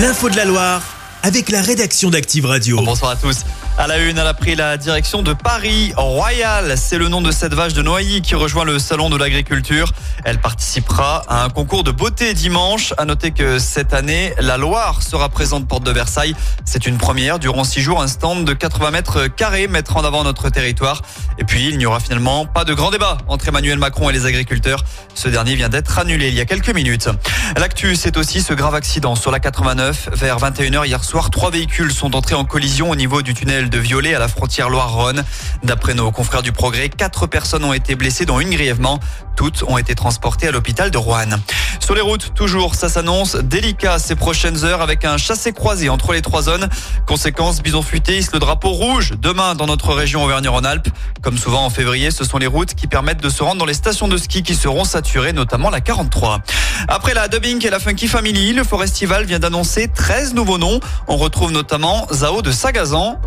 L'info de la Loire avec la rédaction d'Active Radio. Bonsoir à tous. À la une, elle a pris la direction de Paris Royal. C'est le nom de cette vache de Noailly qui rejoint le salon de l'agriculture. Elle participera à un concours de beauté dimanche. À noter que cette année, la Loire sera présente porte de Versailles. C'est une première. Durant six jours, un stand de 80 mètres carrés mettre en avant notre territoire. Et puis, il n'y aura finalement pas de grand débat entre Emmanuel Macron et les agriculteurs. Ce dernier vient d'être annulé il y a quelques minutes. L'actu, c'est aussi ce grave accident sur la 89 vers 21h hier soir. Trois véhicules sont entrés en collision au niveau du tunnel de Violet à la frontière Loire-Rhône. D'après nos confrères du Progrès, quatre personnes ont été blessées, dont une grièvement. Toutes ont été transportées à l'hôpital de Rouen. Sur les routes, toujours, ça s'annonce délicat ces prochaines heures avec un chassé croisé entre les trois zones. Conséquence, Bison Futé le drapeau rouge demain dans notre région Auvergne-Rhône-Alpes. Comme souvent en février, ce sont les routes qui permettent de se rendre dans les stations de ski qui seront saturées, notamment la 43. Après la dubbing et la Funky Family, le Forestival vient d'annoncer 13 nouveaux noms. On retrouve notamment Zao de Sagazan.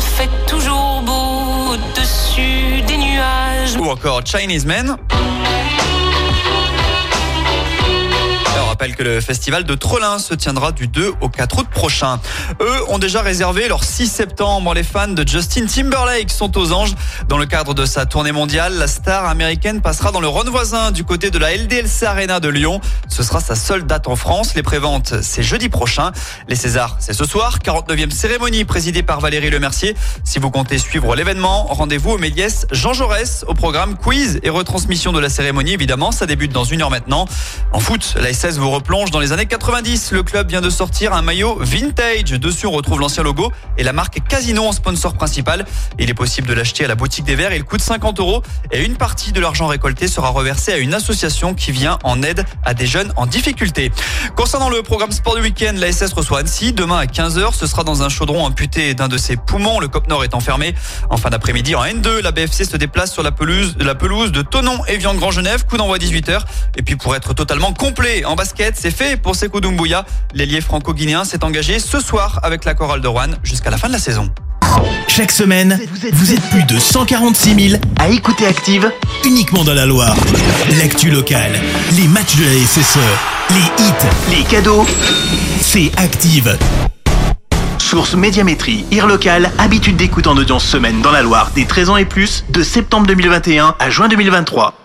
Fait toujours beau au-dessus des nuages. Ou encore Chinese Men. Rappelle que le festival de Trollin se tiendra du 2 au 4 août prochain. Eux ont déjà réservé leur 6 septembre. Les fans de Justin Timberlake sont aux anges. Dans le cadre de sa tournée mondiale, la star américaine passera dans le Rhône voisin du côté de la LDLC Arena de Lyon. Ce sera sa seule date en France. Les préventes, c'est jeudi prochain. Les Césars, c'est ce soir. 49e cérémonie présidée par Valérie Lemercier. Si vous comptez suivre l'événement, rendez-vous au Méliès Jean Jaurès au programme quiz et retransmission de la cérémonie. Évidemment, ça débute dans une heure maintenant. En foot, la SS vous replonge dans les années 90. Le club vient de sortir un maillot vintage. Dessus, on retrouve l'ancien logo et la marque Casino en sponsor principal. Il est possible de l'acheter à la boutique des Verts. Il coûte 50 euros et une partie de l'argent récolté sera reversée à une association qui vient en aide à des jeunes en difficulté. Concernant le programme sport du week-end, la SS reçoit Annecy. Demain à 15h, ce sera dans un chaudron amputé d'un de ses poumons. Le COP Nord est enfermé. En fin d'après-midi, en N2, la BFC se déplace sur la pelouse, de Tonon et Vian Grand Genève. Coup d'envoi 18h. Et puis pour être totalement complet en basket, c'est fait pour Sekou Doumbouya. L'ailier franco-guinéen s'est engagé ce soir avec la chorale de Rouen jusqu'à la fin de la saison. Chaque semaine, vous êtes plus de 146 000 à écouter Active uniquement dans la Loire. L'actu locale, les matchs de la SSE, les hits, les cadeaux, c'est Active. Source Médiamétrie, IR local, habitude d'écoute en audience semaine dans la Loire des 13 ans et plus, de septembre 2021 à juin 2023.